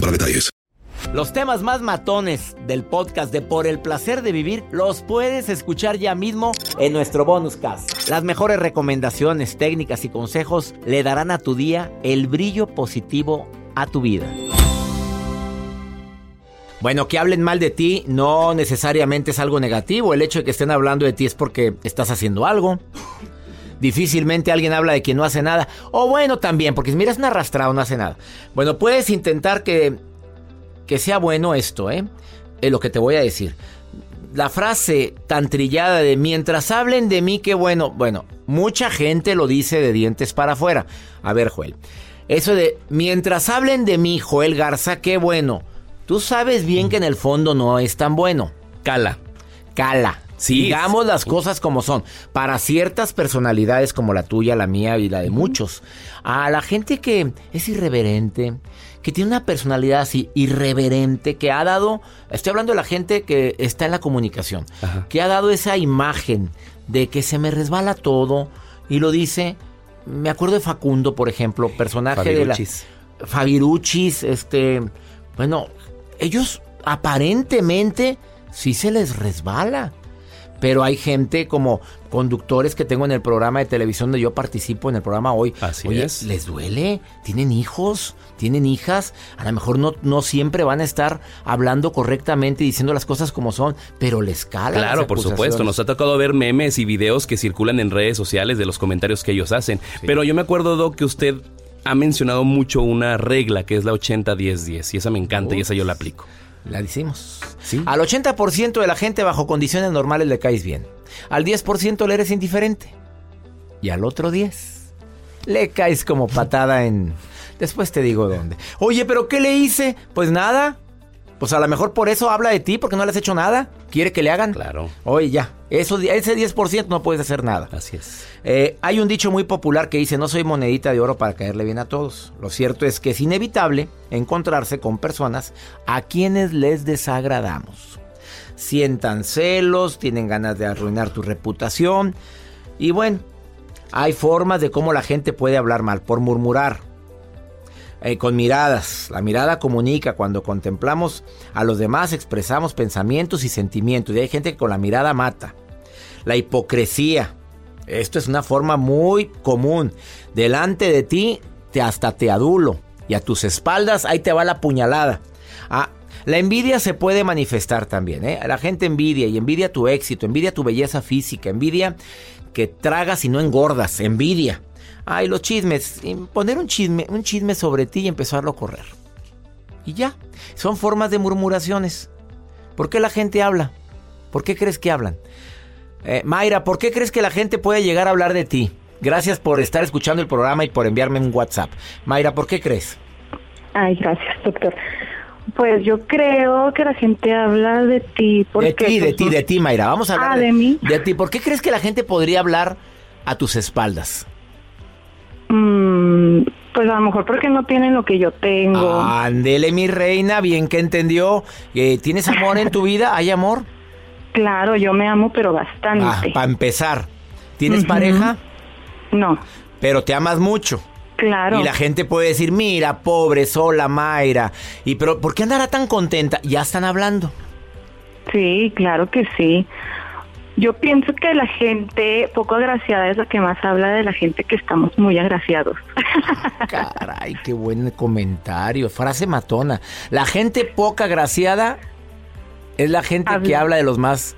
para detalles. Los temas más matones del podcast de Por el placer de vivir los puedes escuchar ya mismo en nuestro bonus cast. Las mejores recomendaciones, técnicas y consejos le darán a tu día el brillo positivo a tu vida. Bueno, que hablen mal de ti no necesariamente es algo negativo. El hecho de que estén hablando de ti es porque estás haciendo algo. Difícilmente alguien habla de quien no hace nada. O bueno, también, porque mira, es un arrastrado, no hace nada. Bueno, puedes intentar que, que sea bueno esto, ¿eh? Lo que te voy a decir. La frase tan trillada de mientras hablen de mí, qué bueno. Bueno, mucha gente lo dice de dientes para afuera. A ver, Joel. Eso de mientras hablen de mí, Joel Garza, qué bueno. Tú sabes bien que en el fondo no es tan bueno. Cala. Cala. Digamos las cosas como son. Para ciertas personalidades como la tuya, la mía y la de muchos. A la gente que es irreverente, que tiene una personalidad así irreverente, que ha dado, estoy hablando de la gente que está en la comunicación, que ha dado esa imagen de que se me resbala todo y lo dice. Me acuerdo de Facundo, por ejemplo, personaje de la Fabiruchis, este, bueno, ellos aparentemente sí se les resbala. Pero hay gente como conductores que tengo en el programa de televisión donde yo participo en el programa hoy. Así Oye, es. ¿les duele? ¿Tienen hijos? ¿Tienen hijas? A lo mejor no, no siempre van a estar hablando correctamente y diciendo las cosas como son, pero les cala. Claro, por supuesto. Nos ha tocado ver memes y videos que circulan en redes sociales de los comentarios que ellos hacen. Pero yo me acuerdo, Doc, que usted ha mencionado mucho una regla que es la 80-10-10 y esa me encanta y esa yo la aplico. La decimos. Al 80% de la gente bajo condiciones normales le caes bien. Al 10% le eres indiferente. Y al otro 10 le caes como patada en... Después te digo dónde. Oye, pero ¿qué le hice? Pues nada. Pues a lo mejor por eso habla de ti, porque no le has hecho nada. ¿Quiere que le hagan? Claro. Oye, ya. Eso, ese 10% no puedes hacer nada. Así es. Eh, hay un dicho muy popular que dice, no soy monedita de oro para caerle bien a todos. Lo cierto es que es inevitable encontrarse con personas a quienes les desagradamos. Sientan celos, tienen ganas de arruinar tu reputación. Y bueno, hay formas de cómo la gente puede hablar mal, por murmurar. Eh, con miradas. La mirada comunica. Cuando contemplamos a los demás expresamos pensamientos y sentimientos. Y hay gente que con la mirada mata. La hipocresía. Esto es una forma muy común. Delante de ti te hasta te adulo. Y a tus espaldas ahí te va la puñalada. Ah, la envidia se puede manifestar también. ¿eh? La gente envidia y envidia tu éxito, envidia tu belleza física, envidia que tragas y no engordas, envidia. Ay, los chismes. Poner un chisme, un chisme sobre ti y empezarlo a correr. Y ya. Son formas de murmuraciones. ¿Por qué la gente habla? ¿Por qué crees que hablan? Eh, Mayra, ¿por qué crees que la gente puede llegar a hablar de ti? Gracias por estar escuchando el programa y por enviarme un WhatsApp. Mayra, ¿por qué crees? Ay, gracias, doctor. Pues yo creo que la gente habla de ti porque... De ti, de ti, de ti, Mayra. Vamos a hablar Ah, ¿de mí? De ti. ¿Por qué crees que la gente podría hablar a tus espaldas? Mm, pues a lo mejor porque no tienen lo que yo tengo. Ándele, mi reina, bien que entendió. Eh, ¿Tienes amor en tu vida? ¿Hay amor? Claro, yo me amo, pero bastante. Ah, para empezar. ¿Tienes pareja? No, Pero te amas mucho. claro. Y la gente puede decir, mira, pobre, sola, Mayra. Y pero, ¿por qué andará tan contenta? Ya están hablando. Sí, claro que sí. Yo pienso que la gente poco agraciada es la que más habla de la gente que estamos muy agraciados. Caray, qué buen comentario. Frase matona. La gente poco agraciada es la gente que habla de los más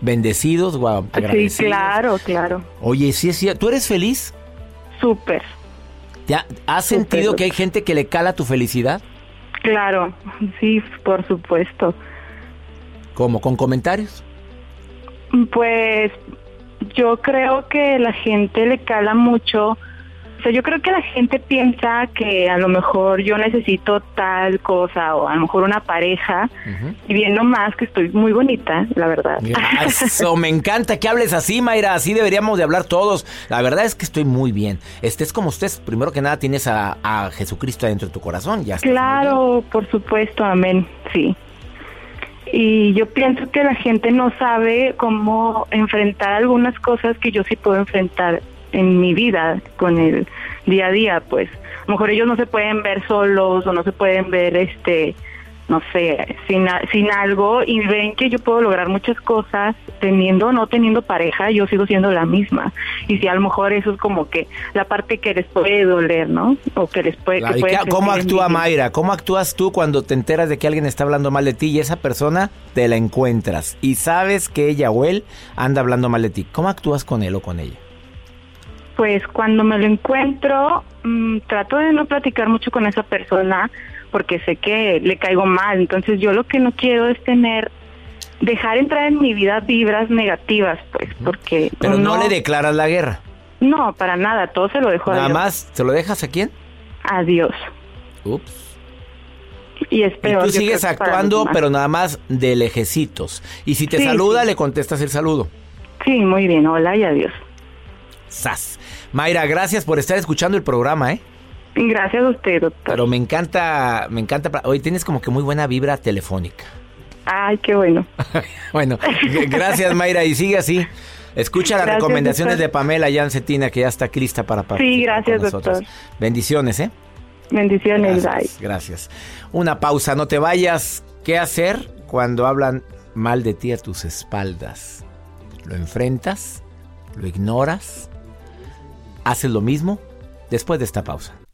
bendecidos, guau, Sí, claro, claro. Oye, sí cierto. ¿Tú eres feliz? Súper. ¿Ya has sentido que hay gente que le cala tu felicidad? Claro, sí, por supuesto. ¿Cómo? ¿Con comentarios? Pues yo creo que la gente le cala mucho. O sea, yo creo que la gente piensa que a lo mejor yo necesito tal cosa o a lo mejor una pareja y viendo más que estoy muy bonita, la verdad. Eso, me encanta que hables así, Mayra, así deberíamos de hablar todos. La verdad es que estoy muy bien. Estés como usted, primero que nada tienes a, a Jesucristo dentro de tu corazón, ya. Claro, por supuesto, amén, sí y yo pienso que la gente no sabe cómo enfrentar algunas cosas que yo sí puedo enfrentar en mi vida con el día a día, pues. A lo mejor ellos no se pueden ver solos o no se pueden ver este no sé, sin, sin algo y ven que yo puedo lograr muchas cosas teniendo o no teniendo pareja, yo sigo siendo la misma. Y si a lo mejor eso es como que la parte que les puede doler, ¿no? O que les puede... ¿Cómo actúa Mayra? ¿Cómo actúas tú cuando te enteras de que alguien está hablando mal de ti y esa persona te la encuentras y sabes que ella o él anda hablando mal de ti? ¿Cómo actúas con él o con ella? Pues cuando me lo encuentro, mm, trato de no platicar mucho con esa persona porque sé que le caigo mal. Entonces yo lo que no quiero es tener, dejar entrar en mi vida vibras negativas, pues, porque... Pero no, le declaras la guerra. No, para nada, todo se lo dejo a Dios. Nada más, ¿se lo dejas a quién? A Dios. Ups. Y, es peor, tú sigues actuando, pero nada más de lejecitos. Y si te saluda, le contestas el saludo. Sí, muy bien. Hola y adiós. Sas. Mayra, gracias por estar escuchando el programa, ¿eh? Gracias a usted, doctor. Pero me encanta, me encanta. Hoy tienes como que muy buena vibra telefónica. Ay, qué bueno. bueno, gracias Mayra y sigue así. Escucha las recomendaciones de Pamela Jancetina que ya está lista para participar Sí, gracias, doctor. Bendiciones, ¿eh? Bendiciones, gracias, gracias. Una pausa, no te vayas. ¿Qué hacer cuando hablan mal de ti a tus espaldas? ¿Lo enfrentas? ¿Lo ignoras? ¿Haces lo mismo? Después de esta pausa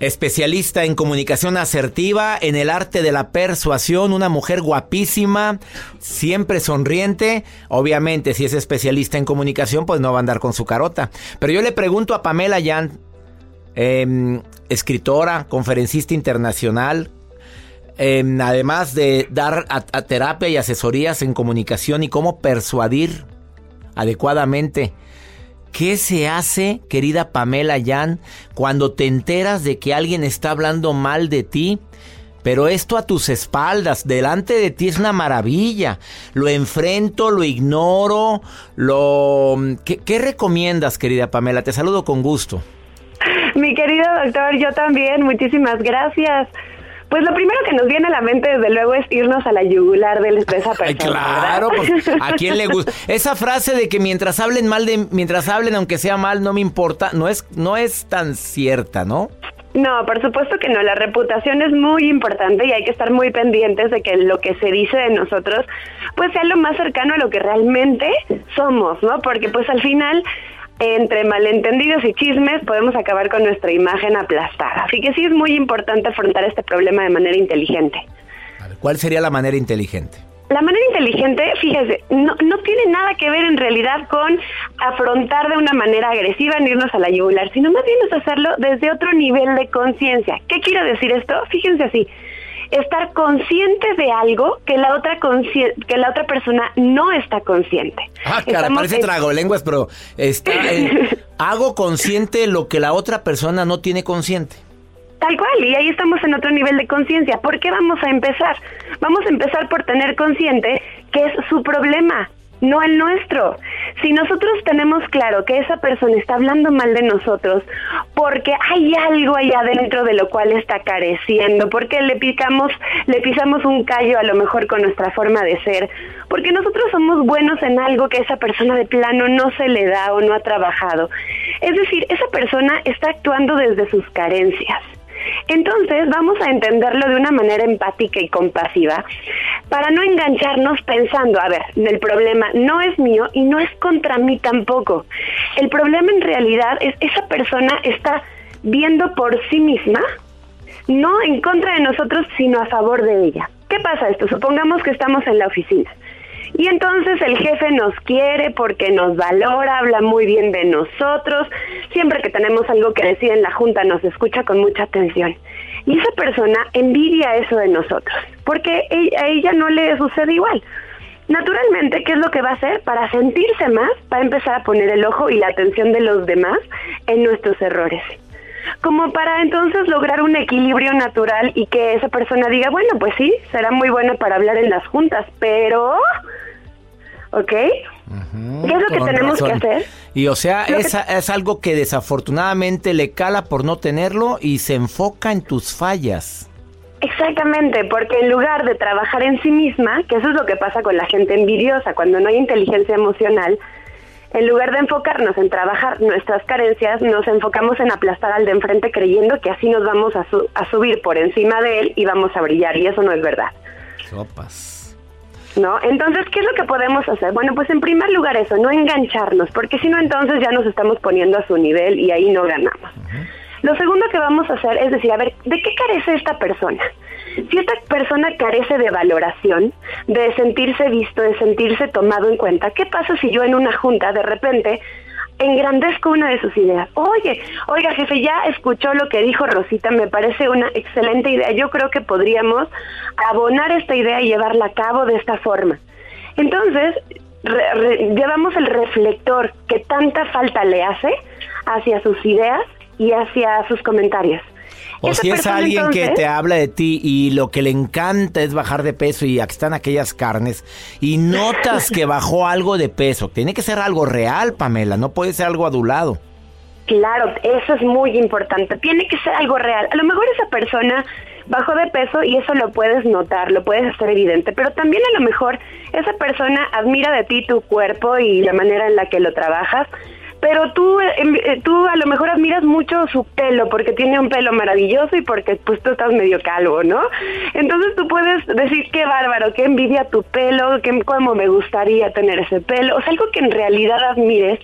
Especialista en comunicación asertiva, en el arte de la persuasión, una mujer guapísima, siempre sonriente. Obviamente, si es especialista en comunicación, pues no va a andar con su carota. Pero yo le pregunto a Pamela Yan, em, escritora, conferencista internacional, em, además de dar terapia y asesorías en comunicación y cómo persuadir adecuadamente ¿Qué se hace, querida Pamela Yan, cuando te enteras de que alguien está hablando mal de ti? Pero esto a tus espaldas, delante de ti es una maravilla. Lo enfrento, lo ignoro, lo... ¿Qué, qué recomiendas, querida Pamela? Te saludo con gusto. Mi querido doctor, yo también, muchísimas gracias. Pues lo primero que nos viene a la mente, desde luego, es irnos a la yugular de, esa persona. Ay, claro, pues, ¿a quién le gusta? Esa frase de que mientras hablen mal de, mientras hablen, aunque sea mal, no me importa, no es, no es tan cierta, ¿no? No, por supuesto que no. La reputación es muy importante y hay que estar muy pendientes de que lo que se dice de nosotros pues sea lo más cercano a lo que realmente somos, ¿no? Porque pues al final entre malentendidos y chismes podemos acabar con nuestra imagen aplastada. Así que sí es muy importante afrontar este problema de manera inteligente. ¿Cuál sería la manera inteligente? La manera inteligente, fíjese, no, no tiene nada que ver en realidad con afrontar de una manera agresiva ni irnos a la yugular, sino más bien es hacerlo desde otro nivel de conciencia. ¿Qué quiero decir esto? Fíjense así, estar consciente de algo que la otra que la otra persona no está consciente. Ah, cara, parece trago lenguas, pero está, eh, hago consciente lo que la otra persona no tiene consciente. Tal cual, y ahí estamos en otro nivel de conciencia. ¿Por qué vamos a empezar? Vamos a empezar por tener consciente que es su problema, no el nuestro. Si nosotros tenemos claro que esa persona está hablando mal de nosotros porque hay algo ahí adentro de lo cual está careciendo, porque le picamos, le pisamos un callo a lo mejor con nuestra forma de ser, porque nosotros somos buenos en algo que esa persona de plano no se le da o no ha trabajado. Es decir, esa persona está actuando desde sus carencias. Entonces vamos a entenderlo de una manera empática y compasiva para no engancharnos pensando, a ver, el problema no es mío y no es contra mí tampoco. El problema en realidad es esa persona está viendo por sí misma, no en contra de nosotros, sino a favor de ella. ¿Qué pasa esto? Supongamos que estamos en la oficina y entonces el jefe nos quiere porque nos valora, habla muy bien de nosotros, siempre que tenemos algo que decir en la junta nos escucha con mucha atención. Y esa persona envidia eso de nosotros, porque a ella no le sucede igual. Naturalmente, ¿qué es lo que va a hacer? Para sentirse más, va a empezar a poner el ojo y la atención de los demás en nuestros errores como para entonces lograr un equilibrio natural y que esa persona diga, bueno, pues sí, será muy buena para hablar en las juntas, pero... ¿Ok? ¿Qué es lo que tenemos que hacer? Y o sea, es, es algo que desafortunadamente le cala por no tenerlo y se enfoca en tus fallas. Exactamente, porque en lugar de trabajar en sí misma, que eso es lo que pasa con la gente envidiosa, cuando no hay inteligencia emocional, en lugar de enfocarnos en trabajar nuestras carencias, nos enfocamos en aplastar al de enfrente creyendo que así nos vamos a, a subir por encima de él y vamos a brillar, y eso no es verdad. Sopas. ¿No? Entonces, ¿qué es lo que podemos hacer? Bueno, pues en primer lugar eso, no engancharnos, porque si no entonces ya nos estamos poniendo a su nivel y ahí no ganamos. Lo segundo que vamos a hacer es decir, a ver, ¿de qué carece esta persona? Si esta persona carece de valoración, de sentirse visto, de sentirse tomado en cuenta, ¿qué pasa si yo en una junta de repente engrandezco una de sus ideas? Oye, oiga jefe, ya escuchó lo que dijo Rosita, me parece una excelente idea. Yo creo que podríamos abonar esta idea y llevarla a cabo de esta forma. Entonces, llevamos el reflector que tanta falta le hace hacia sus ideas y hacia sus comentarios. O si es alguien que te habla de ti y lo que le encanta es bajar de peso y aquí están aquellas carnes y notas que bajó algo de peso. Tiene que ser algo real, Pamela, no puede ser algo adulado. Claro, eso es muy importante. Tiene que ser algo real. A lo mejor esa persona bajó de peso y eso lo puedes notar, lo puedes hacer evidente, pero también a lo mejor esa persona admira de ti tu cuerpo y la manera en la que lo trabajas pero tú, em, eh, tú a lo mejor admiras mucho su pelo porque tiene un pelo maravilloso y porque pues tú estás medio calvo, ¿no? Entonces tú puedes decir qué bárbaro, qué envidia tu pelo, qué, cómo me gustaría tener ese pelo, o sea, algo que en realidad admires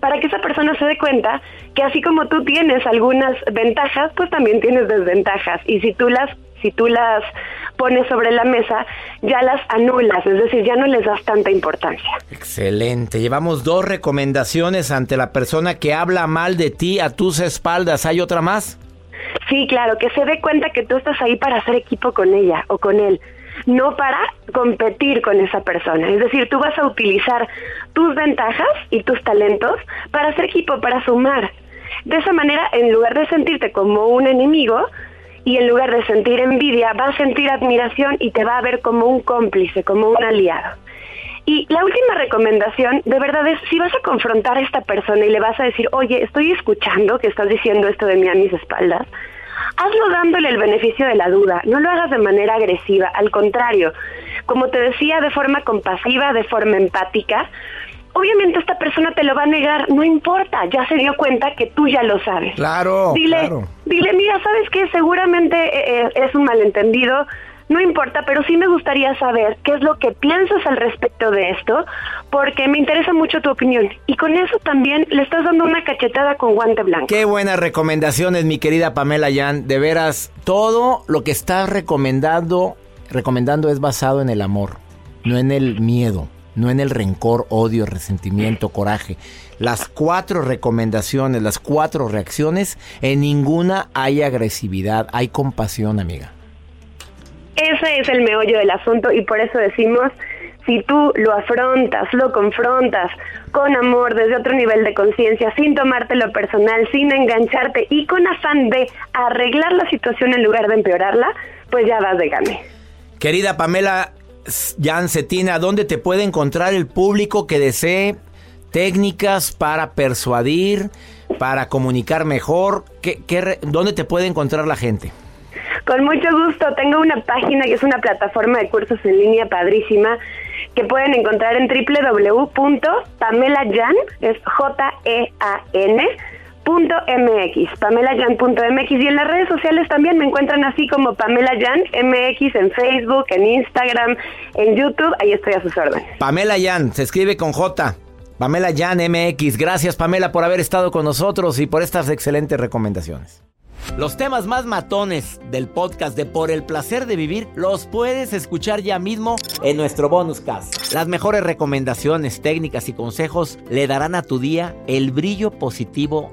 para que esa persona se dé cuenta que así como tú tienes algunas ventajas, pues también tienes desventajas y si tú las si tú las pones sobre la mesa, ya las anulas, es decir, ya no les das tanta importancia. Excelente. Llevamos dos recomendaciones ante la persona que habla mal de ti a tus espaldas. ¿Hay otra más? Sí, claro, que se dé cuenta que tú estás ahí para hacer equipo con ella o con él, no para competir con esa persona. Es decir, tú vas a utilizar tus ventajas y tus talentos para hacer equipo, para sumar. De esa manera, en lugar de sentirte como un enemigo, y en lugar de sentir envidia, va a sentir admiración y te va a ver como un cómplice, como un aliado. Y la última recomendación, de verdad, es si vas a confrontar a esta persona y le vas a decir, oye, estoy escuchando que estás diciendo esto de mí a mis espaldas, hazlo dándole el beneficio de la duda, no lo hagas de manera agresiva, al contrario, como te decía, de forma compasiva, de forma empática, obviamente esta persona te lo va a negar, no importa, ya se dio cuenta que tú ya lo sabes. Claro. Dile, claro. dile, mira, ¿sabes qué? Seguramente eh, eh, es un malentendido, no importa, pero sí me gustaría saber qué es lo que piensas al respecto de esto, porque me interesa mucho tu opinión. Y con eso también le estás dando una cachetada con guante blanco. Qué buenas recomendaciones, mi querida Pamela Yan. De veras, todo lo que estás recomendando, recomendando es basado en el amor, no en el miedo, no en el rencor, odio, resentimiento, coraje. Las cuatro recomendaciones, las cuatro reacciones, en ninguna hay agresividad, hay compasión, amiga. Ese es el meollo del asunto y por eso decimos, si tú lo afrontas, lo confrontas con amor, desde otro nivel de conciencia, sin tomártelo personal, sin engancharte y con afán de arreglar la situación en lugar de empeorarla, pues ya vas de gane. Querida Pamela Jan Cetina, ¿dónde te puede encontrar el público que desee técnicas para persuadir, para comunicar mejor? ¿Qué, qué ¿Dónde te puede encontrar la gente? Con mucho gusto, tengo una página que es una plataforma de cursos en línea padrísima que pueden encontrar en www.pamelayan, es J-E-A-N, punto MX, pamelayan.mx y en las redes sociales también me encuentran así como Pamela Yan MX en Facebook, en Instagram, en YouTube, ahí estoy a sus órdenes. Pamela Yan, se escribe con J. Pamela Yan MX. Gracias Pamela por haber estado con nosotros y por estas excelentes recomendaciones. Los temas más matones del podcast de Por el placer de vivir los puedes escuchar ya mismo en nuestro bonus cast. Las mejores recomendaciones, técnicas y consejos le darán a tu día el brillo positivo